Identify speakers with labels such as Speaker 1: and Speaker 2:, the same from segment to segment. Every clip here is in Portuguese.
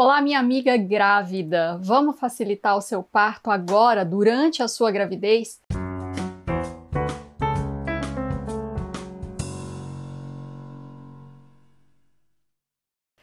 Speaker 1: Olá, minha amiga grávida! Vamos facilitar o seu parto agora, durante a sua gravidez?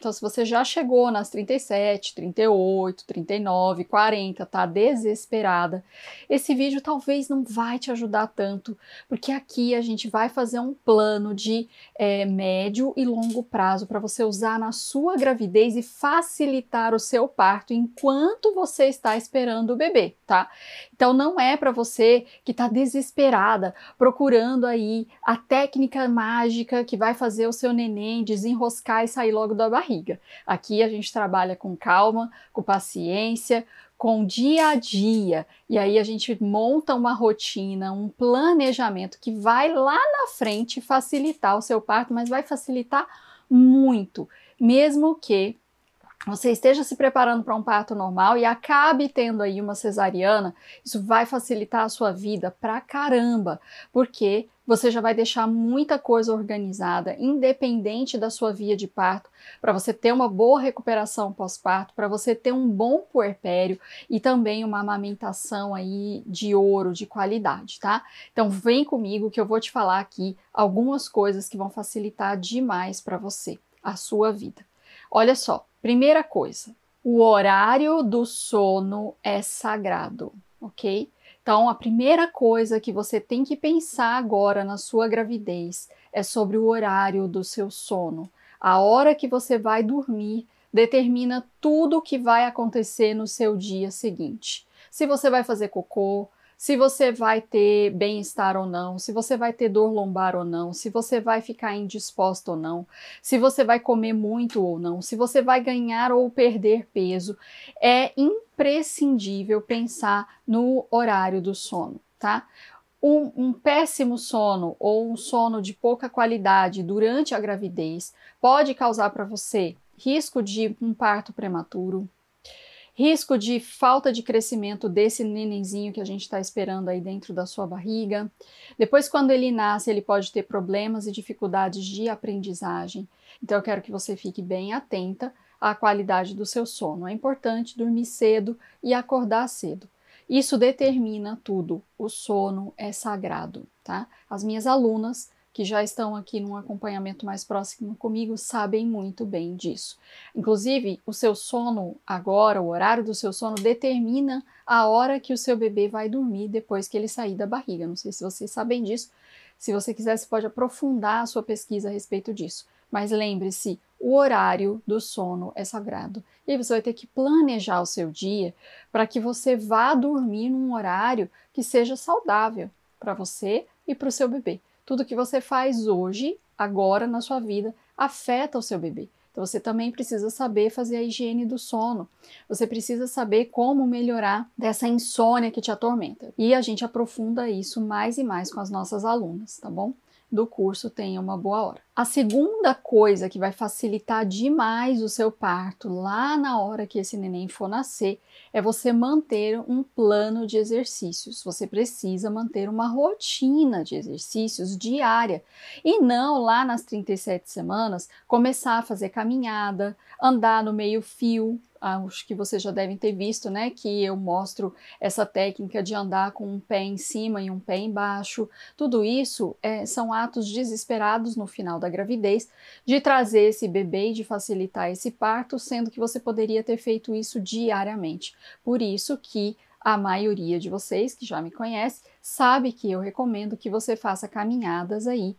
Speaker 1: Então, se você já chegou nas 37, 38, 39, 40, tá desesperada, esse vídeo talvez não vai te ajudar tanto, porque aqui a gente vai fazer um plano de é, médio e longo prazo para você usar na sua gravidez e facilitar o seu parto enquanto você está esperando o bebê, tá? Então, não é para você que está desesperada procurando aí a técnica mágica que vai fazer o seu neném desenroscar e sair logo da barriga barriga. Aqui a gente trabalha com calma, com paciência, com dia a dia. E aí a gente monta uma rotina, um planejamento que vai lá na frente facilitar o seu parto, mas vai facilitar muito, mesmo que você esteja se preparando para um parto normal e acabe tendo aí uma cesariana, isso vai facilitar a sua vida pra caramba, porque você já vai deixar muita coisa organizada, independente da sua via de parto, para você ter uma boa recuperação pós-parto, para você ter um bom puerpério e também uma amamentação aí de ouro, de qualidade, tá? Então vem comigo que eu vou te falar aqui algumas coisas que vão facilitar demais para você a sua vida. Olha só, primeira coisa, o horário do sono é sagrado, ok? Então, a primeira coisa que você tem que pensar agora na sua gravidez é sobre o horário do seu sono. A hora que você vai dormir determina tudo o que vai acontecer no seu dia seguinte. Se você vai fazer cocô, se você vai ter bem-estar ou não, se você vai ter dor lombar ou não, se você vai ficar indisposto ou não, se você vai comer muito ou não, se você vai ganhar ou perder peso, é imprescindível pensar no horário do sono, tá? Um, um, péssimo sono ou um sono de pouca qualidade durante a gravidez pode causar para você risco de um parto prematuro, risco de falta de crescimento desse nenenzinho que a gente está esperando aí dentro da sua barriga. Depois, quando ele nasce, ele pode ter problemas e dificuldades de aprendizagem. Então, eu quero que você fique bem atenta à qualidade do seu sono. É importante dormir cedo e acordar cedo. Isso determina tudo. O sono é sagrado, tá? As minhas alunas que já estão aqui num acompanhamento mais próximo comigo sabem muito bem disso. Inclusive, o seu sono agora, o horário do seu sono, determina a hora que o seu bebê vai dormir depois que ele sair da barriga. Não sei se vocês sabem disso. Se você quiser, você pode aprofundar a sua pesquisa a respeito disso. Mas lembre-se, o horário do sono é sagrado. E aí você vai ter que planejar o seu dia para que você vá dormir num horário que seja saudável para você e para o seu bebê. Tudo que você faz hoje, agora na sua vida, afeta o seu bebê. Então você também precisa saber fazer a higiene do sono. Você precisa saber como melhorar dessa insônia que te atormenta. E a gente aprofunda isso mais e mais com as nossas alunas, tá bom? Do curso tenha uma boa hora. A segunda coisa que vai facilitar demais o seu parto lá na hora que esse neném for nascer é você manter um plano de exercícios. Você precisa manter uma rotina de exercícios diária e não lá nas 37 semanas começar a fazer caminhada, andar no meio fio, acho que vocês já devem ter visto, né, que eu mostro essa técnica de andar com um pé em cima e um pé embaixo. Tudo isso é, são atos desesperados no final da gravidez de trazer esse bebê e de facilitar esse parto, sendo que você poderia ter feito isso diariamente. Por isso que a maioria de vocês que já me conhece sabe que eu recomendo que você faça caminhadas aí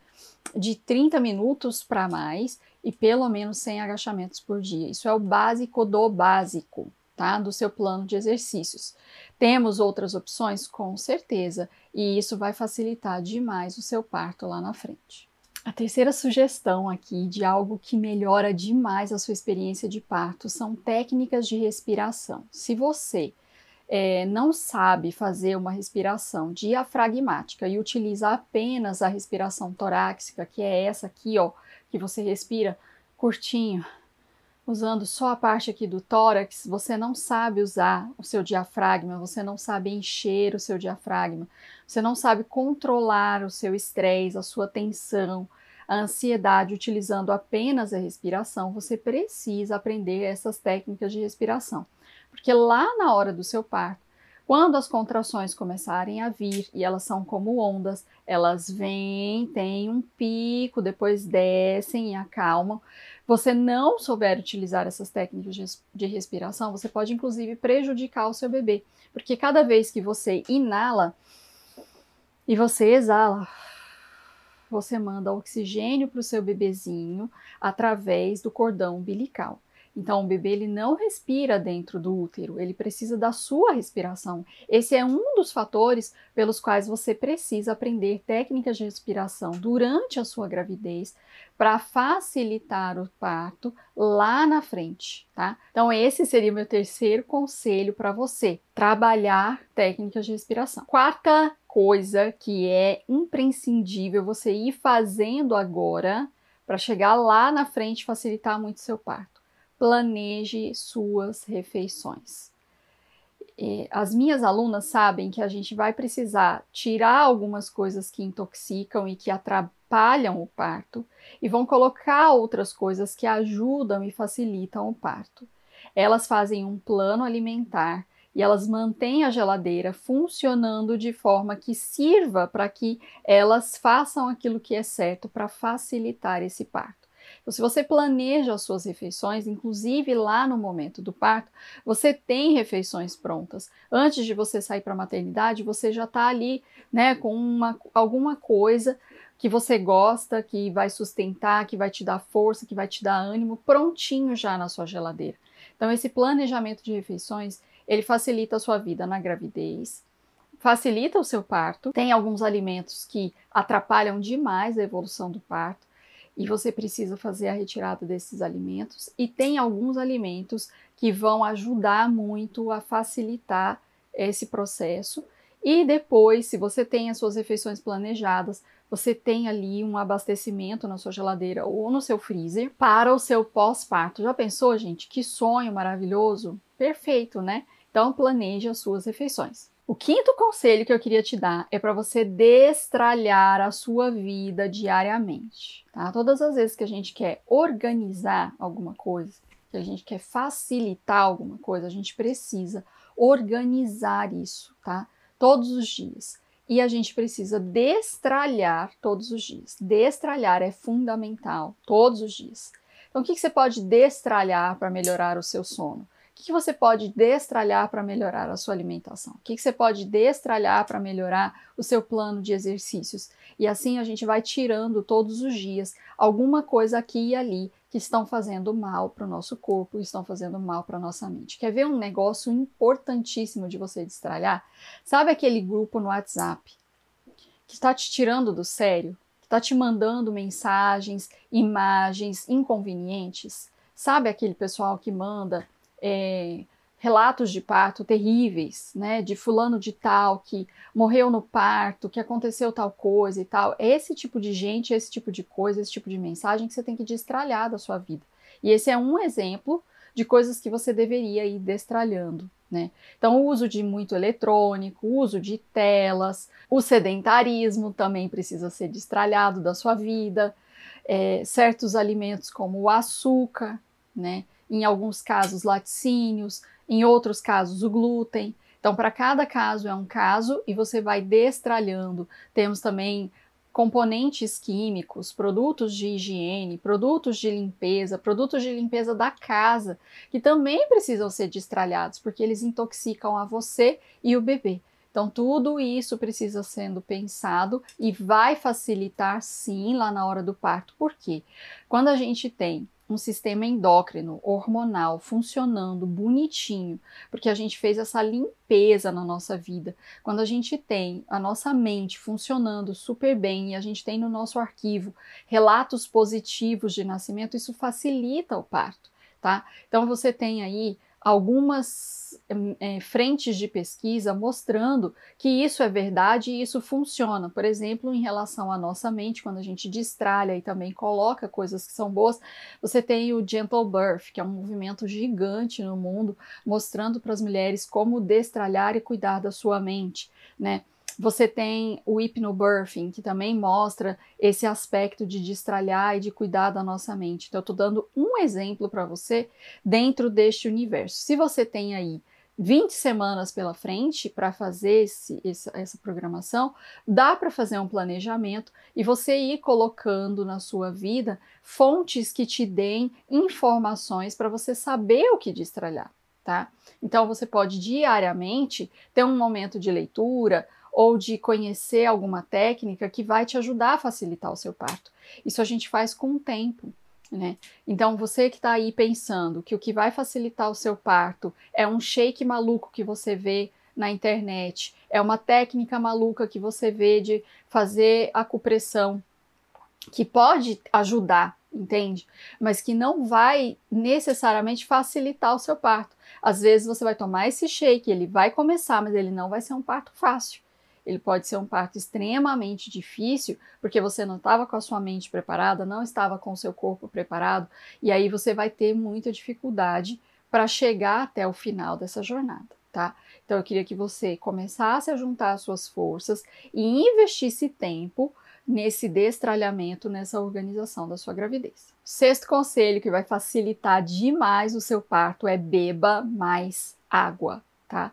Speaker 1: de 30 minutos para mais e pelo menos 100 agachamentos por dia. Isso é o básico do básico, tá? Do seu plano de exercícios. Temos outras opções? Com certeza, e isso vai facilitar demais o seu parto lá na frente. A terceira sugestão aqui de algo que melhora demais a sua experiência de parto são técnicas de respiração. Se você é, não sabe fazer uma respiração diafragmática e utiliza apenas a respiração torácica, que é essa aqui, ó, que você respira curtinho, usando só a parte aqui do tórax, você não sabe usar o seu diafragma, você não sabe encher o seu diafragma, você não sabe controlar o seu estresse, a sua tensão, a ansiedade utilizando apenas a respiração, você precisa aprender essas técnicas de respiração. Porque lá na hora do seu parto, quando as contrações começarem a vir e elas são como ondas, elas vêm, têm um pico, depois descem e acalmam. Você não souber utilizar essas técnicas de respiração, você pode inclusive prejudicar o seu bebê, porque cada vez que você inala e você exala, você manda oxigênio para o seu bebezinho através do cordão umbilical. Então, o bebê ele não respira dentro do útero, ele precisa da sua respiração. Esse é um dos fatores pelos quais você precisa aprender técnicas de respiração durante a sua gravidez para facilitar o parto lá na frente, tá? Então, esse seria o meu terceiro conselho para você: trabalhar técnicas de respiração. Quarta coisa que é imprescindível você ir fazendo agora para chegar lá na frente e facilitar muito seu parto planeje suas refeições. As minhas alunas sabem que a gente vai precisar tirar algumas coisas que intoxicam e que atrapalham o parto e vão colocar outras coisas que ajudam e facilitam o parto. Elas fazem um plano alimentar e elas mantêm a geladeira funcionando de forma que sirva para que elas façam aquilo que é certo para facilitar esse parto. Então, se você planeja as suas refeições, inclusive lá no momento do parto, você tem refeições prontas. Antes de você sair para a maternidade, você já está ali, né, com uma, alguma coisa que você gosta, que vai sustentar, que vai te dar força, que vai te dar ânimo, prontinho já na sua geladeira. Então, esse planejamento de refeições, ele facilita a sua vida na gravidez, facilita o seu parto. Tem alguns alimentos que atrapalham demais a evolução do parto e você precisa fazer a retirada desses alimentos. E tem alguns alimentos que vão ajudar muito a facilitar esse processo. E depois, se você tem as suas refeições planejadas, você tem ali um abastecimento na sua geladeira ou no seu freezer para o seu pós-parto. Já pensou, gente? Que sonho maravilhoso! Perfeito, né? Então planeje as suas refeições. O quinto conselho que eu queria te dar é para você destralhar a sua vida diariamente. Tá? Todas as vezes que a gente quer organizar alguma coisa, que a gente quer facilitar alguma coisa, a gente precisa organizar isso, tá? Todos os dias. E a gente precisa destralhar todos os dias. Destralhar é fundamental, todos os dias. Então, o que, que você pode destralhar para melhorar o seu sono? O que você pode destralhar para melhorar a sua alimentação? O que você pode destralhar para melhorar o seu plano de exercícios? E assim a gente vai tirando todos os dias alguma coisa aqui e ali que estão fazendo mal para o nosso corpo, estão fazendo mal para a nossa mente. Quer ver um negócio importantíssimo de você destralhar? Sabe aquele grupo no WhatsApp que está te tirando do sério? Que está te mandando mensagens, imagens inconvenientes? Sabe aquele pessoal que manda é, relatos de parto terríveis, né, de fulano de tal que morreu no parto, que aconteceu tal coisa e tal. Esse tipo de gente, esse tipo de coisa, esse tipo de mensagem que você tem que destralhar da sua vida. E esse é um exemplo de coisas que você deveria ir destralhando. Né? Então, o uso de muito eletrônico, o uso de telas, o sedentarismo também precisa ser destralhado da sua vida, é, certos alimentos como o açúcar, né? Em alguns casos laticínios, em outros casos o glúten. Então, para cada caso é um caso e você vai destralhando. Temos também componentes químicos, produtos de higiene, produtos de limpeza, produtos de limpeza da casa, que também precisam ser destralhados, porque eles intoxicam a você e o bebê. Então, tudo isso precisa sendo pensado e vai facilitar sim lá na hora do parto. Por quê? Quando a gente tem um sistema endócrino, hormonal, funcionando bonitinho, porque a gente fez essa limpeza na nossa vida. Quando a gente tem a nossa mente funcionando super bem e a gente tem no nosso arquivo relatos positivos de nascimento, isso facilita o parto, tá? Então você tem aí algumas é, frentes de pesquisa mostrando que isso é verdade e isso funciona. Por exemplo, em relação à nossa mente, quando a gente destralha e também coloca coisas que são boas, você tem o Gentle Birth, que é um movimento gigante no mundo, mostrando para as mulheres como destralhar e cuidar da sua mente, né? Você tem o hipnobirthing, que também mostra esse aspecto de destralhar e de cuidar da nossa mente. Então, eu estou dando um exemplo para você dentro deste universo. Se você tem aí 20 semanas pela frente para fazer esse, esse, essa programação, dá para fazer um planejamento e você ir colocando na sua vida fontes que te deem informações para você saber o que destralhar, tá? Então você pode diariamente ter um momento de leitura ou de conhecer alguma técnica que vai te ajudar a facilitar o seu parto. Isso a gente faz com o tempo. Né? Então, você que está aí pensando que o que vai facilitar o seu parto é um shake maluco que você vê na internet, é uma técnica maluca que você vê de fazer acupressão, que pode ajudar, entende? Mas que não vai necessariamente facilitar o seu parto. Às vezes você vai tomar esse shake, ele vai começar, mas ele não vai ser um parto fácil. Ele pode ser um parto extremamente difícil, porque você não estava com a sua mente preparada, não estava com o seu corpo preparado, e aí você vai ter muita dificuldade para chegar até o final dessa jornada, tá? Então eu queria que você começasse a juntar as suas forças e investisse tempo nesse destralhamento, nessa organização da sua gravidez. Sexto conselho que vai facilitar demais o seu parto é beba mais água, tá?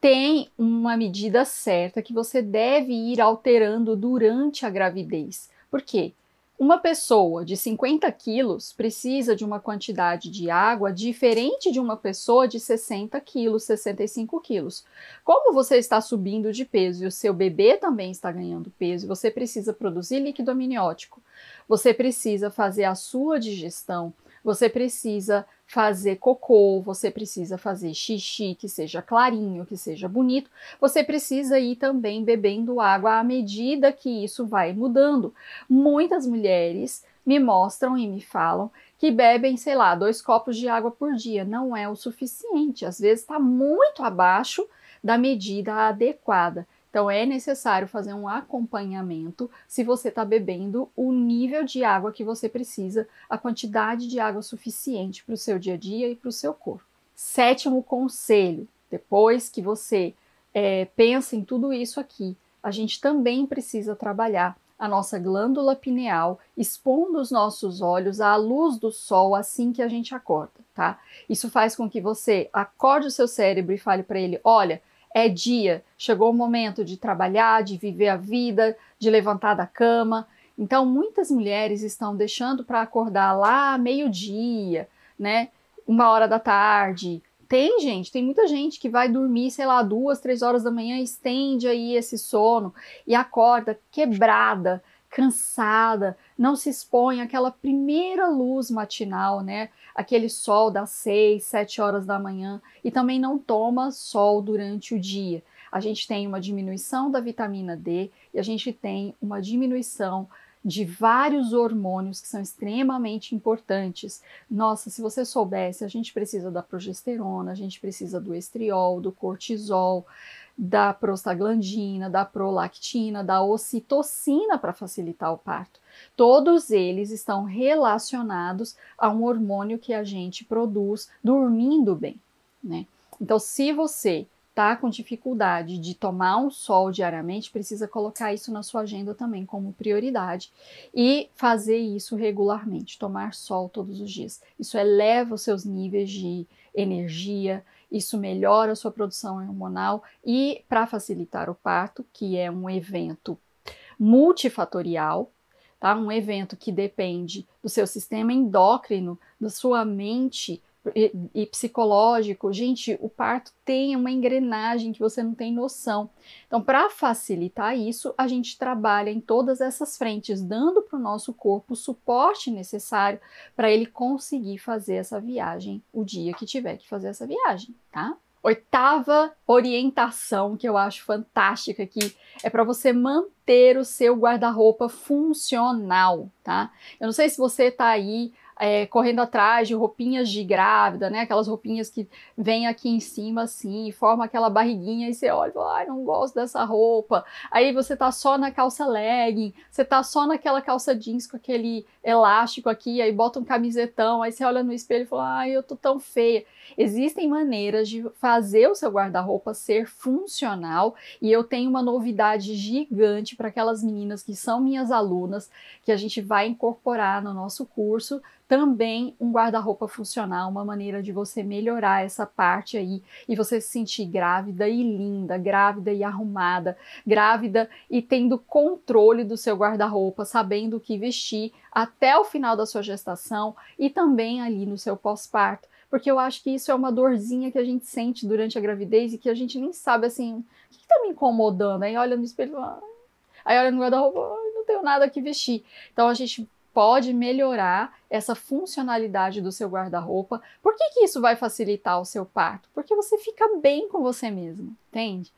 Speaker 1: Tem uma medida certa que você deve ir alterando durante a gravidez. Por quê? Uma pessoa de 50 quilos precisa de uma quantidade de água diferente de uma pessoa de 60 quilos, 65 quilos. Como você está subindo de peso e o seu bebê também está ganhando peso, você precisa produzir líquido amniótico, você precisa fazer a sua digestão, você precisa fazer cocô, você precisa fazer xixi que seja clarinho, que seja bonito, você precisa ir também bebendo água à medida que isso vai mudando. Muitas mulheres me mostram e me falam que bebem, sei lá, dois copos de água por dia. Não é o suficiente, às vezes está muito abaixo da medida adequada. Então é necessário fazer um acompanhamento se você está bebendo o nível de água que você precisa, a quantidade de água suficiente para o seu dia a dia e para o seu corpo. Sétimo conselho: depois que você é, pensa em tudo isso aqui, a gente também precisa trabalhar a nossa glândula pineal, expondo os nossos olhos à luz do sol assim que a gente acorda, tá? Isso faz com que você acorde o seu cérebro e fale para ele: olha, é dia, chegou o momento de trabalhar, de viver a vida, de levantar da cama. Então, muitas mulheres estão deixando para acordar lá meio-dia, né? Uma hora da tarde. Tem gente, tem muita gente que vai dormir, sei lá, duas, três horas da manhã, estende aí esse sono e acorda quebrada, cansada, não se expõe àquela primeira luz matinal, né? Aquele sol das seis, sete horas da manhã e também não toma sol durante o dia. A gente tem uma diminuição da vitamina D e a gente tem uma diminuição de vários hormônios que são extremamente importantes. Nossa, se você soubesse, a gente precisa da progesterona, a gente precisa do estriol, do cortisol, da prostaglandina, da prolactina, da ocitocina para facilitar o parto. Todos eles estão relacionados a um hormônio que a gente produz dormindo bem, né? Então, se você está com dificuldade de tomar um sol diariamente, precisa colocar isso na sua agenda também como prioridade e fazer isso regularmente, tomar sol todos os dias. Isso eleva os seus níveis de energia, isso melhora a sua produção hormonal e, para facilitar o parto, que é um evento multifatorial, tá? Um evento que depende do seu sistema endócrino, da sua mente, e, e, psicológico, gente, o parto tem uma engrenagem que você não tem noção. Então, para facilitar isso, a gente trabalha em todas essas frentes, dando para o nosso corpo o suporte necessário para ele conseguir fazer essa viagem o dia que tiver que fazer essa viagem, tá? Oitava orientação que eu acho fantástica aqui é para você manter o seu guarda-roupa funcional, tá? Eu não sei se você está aí é, correndo atrás de roupinhas de grávida, né? Aquelas roupinhas que vêm aqui em cima assim, forma aquela barriguinha e você olha e fala, ai, não gosto dessa roupa. Aí você tá só na calça legging, você tá só naquela calça jeans com aquele elástico aqui, aí bota um camisetão, aí você olha no espelho e fala, ai, eu tô tão feia. Existem maneiras de fazer o seu guarda-roupa ser funcional e eu tenho uma novidade gigante para aquelas meninas que são minhas alunas, que a gente vai incorporar no nosso curso também um guarda-roupa funcional, uma maneira de você melhorar essa parte aí e você se sentir grávida e linda, grávida e arrumada, grávida e tendo controle do seu guarda-roupa, sabendo o que vestir até o final da sua gestação e também ali no seu pós-parto. Porque eu acho que isso é uma dorzinha que a gente sente durante a gravidez e que a gente nem sabe assim, o que, está me incomodando? Aí olha no espelho, aí olha no guarda-roupa, não tenho nada que vestir. Então a gente pode melhorar essa funcionalidade do seu guarda-roupa. Por que, que isso vai facilitar o seu parto? Porque você fica bem com você mesmo, entende?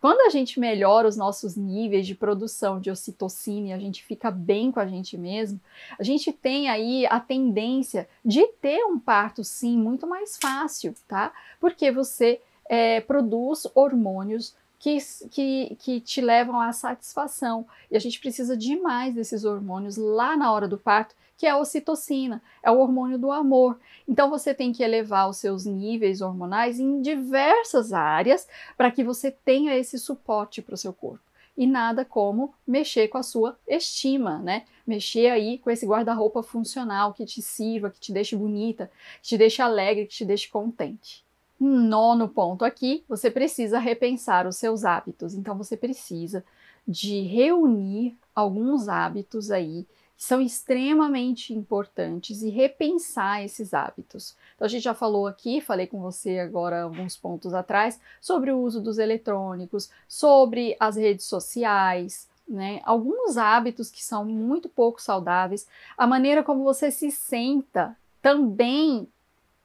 Speaker 1: Quando a gente melhora os nossos níveis de produção de ocitocina e a gente fica bem com a gente mesmo, a gente tem aí a tendência de ter um parto, sim, muito mais fácil, tá? Porque você é, produz hormônios que, que, que te levam à satisfação. E a gente precisa demais desses hormônios lá na hora do parto, que é a ocitocina, é o hormônio do amor. Então você tem que elevar os seus níveis hormonais em diversas áreas para que você tenha esse suporte para o seu corpo. E nada como mexer com a sua estima, né? Mexer aí com esse guarda-roupa funcional que te sirva, que te deixe bonita, que te deixe alegre, que te deixe contente. Nono ponto aqui, você precisa repensar os seus hábitos. Então você precisa de reunir alguns hábitos aí que são extremamente importantes e repensar esses hábitos. Então a gente já falou aqui, falei com você agora alguns pontos atrás sobre o uso dos eletrônicos, sobre as redes sociais, né? Alguns hábitos que são muito pouco saudáveis, a maneira como você se senta também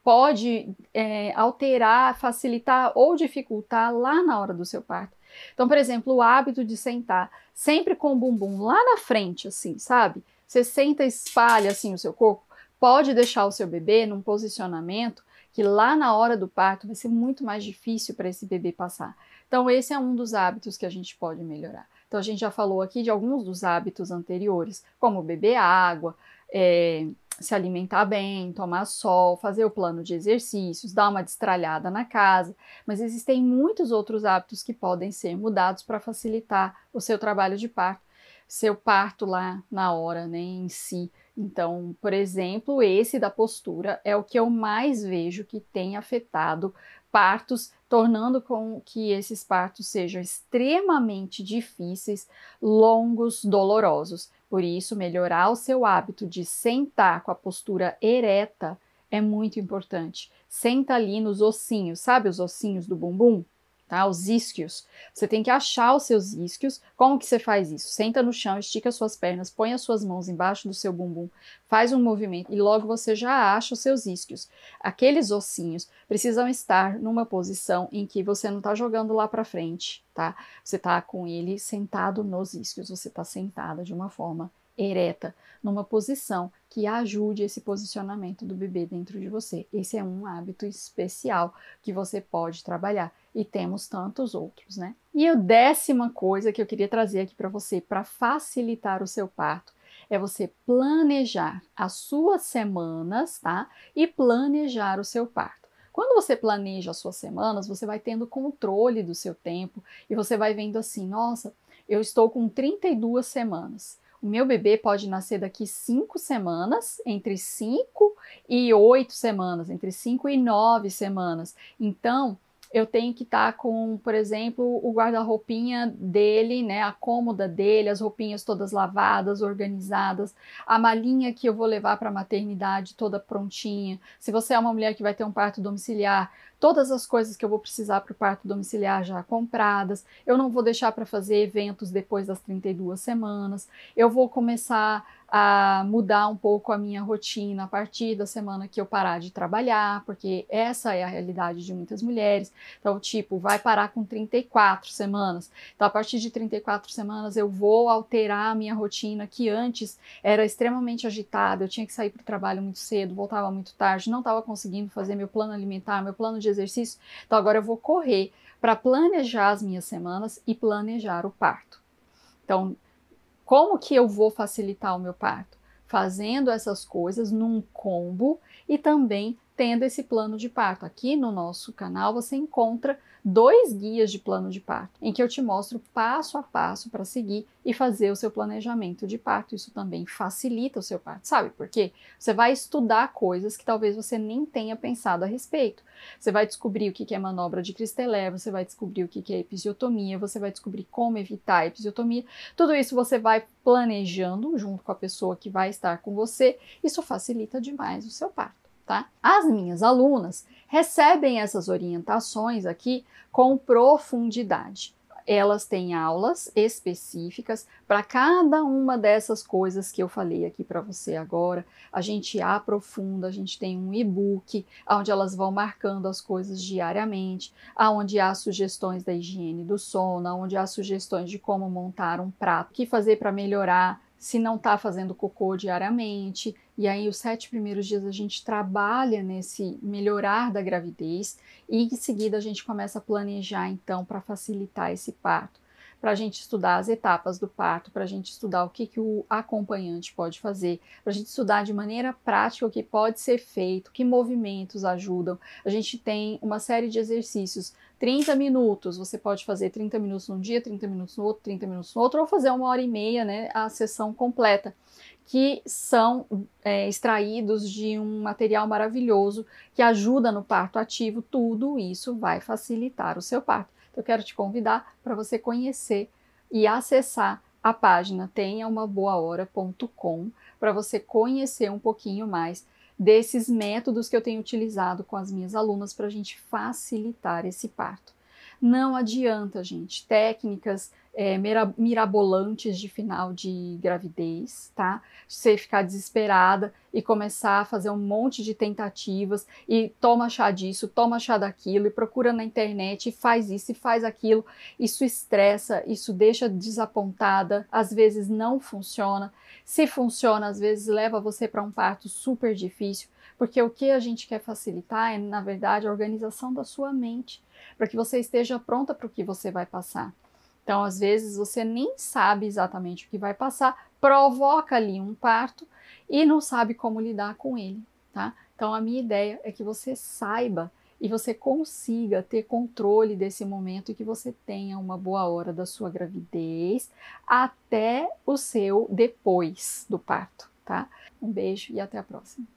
Speaker 1: pode é, alterar, facilitar ou dificultar lá na hora do seu parto. Então, por exemplo, o hábito de sentar sempre com o bumbum lá na frente, assim, sabe? Você senta e espalha assim o seu corpo, pode deixar o seu bebê num posicionamento que lá na hora do parto vai ser muito mais difícil para esse bebê passar. Então, esse é um dos hábitos que a gente pode melhorar. Então, a gente já falou aqui de alguns dos hábitos anteriores, como beber água, é, se alimentar bem, tomar sol, fazer o plano de exercícios, dar uma destralhada na casa, mas existem muitos outros hábitos que podem ser mudados para facilitar o seu trabalho de parto, seu parto lá na hora, né, em si. Então, por exemplo, esse da postura é o que eu mais vejo que tem afetado partos, tornando com que esses partos sejam extremamente difíceis, longos, dolorosos. Por isso, melhorar o seu hábito de sentar com a postura ereta é muito importante. Senta ali nos ossinhos, sabe os ossinhos do bumbum? Tá? Os isquios. Você tem que achar os seus isquios. Como que você faz isso? Senta no chão, estica suas pernas, põe as suas mãos embaixo do seu bumbum, faz um movimento e logo você já acha os seus isquios. Aqueles ossinhos precisam estar numa posição em que você não está jogando lá para frente, tá? Você está com ele sentado nos isquios, você está sentada de uma forma ereta, numa posição que ajude esse posicionamento do bebê dentro de você. Esse é um hábito especial que você pode trabalhar e temos tantos outros, né? E a décima coisa que eu queria trazer aqui para você para facilitar o seu parto é você planejar as suas semanas, tá? E planejar o seu parto. Quando você planeja as suas semanas, você vai tendo controle do seu tempo e você vai vendo assim: nossa, eu estou com 32 semanas. Meu bebê pode nascer daqui cinco semanas, entre cinco e oito semanas, entre cinco e nove semanas. Então, eu tenho que estar tá com, por exemplo, o guarda-roupinha dele, né, a cômoda dele, as roupinhas todas lavadas, organizadas, a malinha que eu vou levar para a maternidade toda prontinha. Se você é uma mulher que vai ter um parto domiciliar, todas as coisas que eu vou precisar para o parto domiciliar já compradas. Eu não vou deixar para fazer eventos depois das 32 semanas. Eu vou começar a mudar um pouco a minha rotina a partir da semana que eu parar de trabalhar, porque essa é a realidade de muitas mulheres. Então, tipo, vai parar com 34 semanas. Então, a partir de 34 semanas, eu vou alterar a minha rotina, que antes era extremamente agitada, eu tinha que sair para o trabalho muito cedo, voltava muito tarde, não estava conseguindo fazer meu plano alimentar, meu plano de exercício. Então, agora eu vou correr para planejar as minhas semanas e planejar o parto. Então, como que eu vou facilitar o meu parto? Fazendo essas coisas num combo e também tendo esse plano de parto. Aqui no nosso canal você encontra dois guias de plano de parto, em que eu te mostro passo a passo para seguir e fazer o seu planejamento de parto. Isso também facilita o seu parto, sabe por quê? Você vai estudar coisas que talvez você nem tenha pensado a respeito. Você vai descobrir o que é manobra de Cristelé, você vai descobrir o que é episiotomia, você vai descobrir como evitar a episiotomia. Tudo isso você vai planejando junto com a pessoa que vai estar com você. Isso facilita demais o seu parto tá? As minhas alunas recebem essas orientações aqui com profundidade. Elas têm aulas específicas para cada uma dessas coisas que eu falei aqui para você agora. A gente aprofunda, a gente tem um e-book onde elas vão marcando as coisas diariamente, aonde há sugestões da higiene do sono, onde há sugestões de como montar um prato, o que fazer para melhorar se não está fazendo cocô diariamente. E aí, os sete primeiros dias a gente trabalha nesse melhorar da gravidez e em seguida a gente começa a planejar então para facilitar esse parto para a gente estudar as etapas do parto, para a gente estudar o que, que o acompanhante pode fazer, para a gente estudar de maneira prática o que pode ser feito, que movimentos ajudam. A gente tem uma série de exercícios, 30 minutos, você pode fazer 30 minutos num dia, 30 minutos no outro, 30 minutos no outro, ou fazer uma hora e meia, né, a sessão completa que são é, extraídos de um material maravilhoso que ajuda no parto ativo, tudo isso vai facilitar o seu parto. Então, eu quero te convidar para você conhecer e acessar a página tenhaumaboahora.com para você conhecer um pouquinho mais desses métodos que eu tenho utilizado com as minhas alunas para a gente facilitar esse parto. Não adianta, gente, técnicas é, mirabolantes de final de gravidez, tá? Você ficar desesperada e começar a fazer um monte de tentativas e toma chá disso, toma chá daquilo e procura na internet e faz isso e faz aquilo. Isso estressa, isso deixa desapontada, às vezes não funciona. Se funciona, às vezes leva você para um parto super difícil, porque o que a gente quer facilitar é, na verdade, a organização da sua mente, para que você esteja pronta para o que você vai passar. Então, às vezes, você nem sabe exatamente o que vai passar, provoca ali um parto e não sabe como lidar com ele, tá? Então, a minha ideia é que você saiba e você consiga ter controle desse momento e que você tenha uma boa hora da sua gravidez até o seu depois do parto, tá? Um beijo e até a próxima.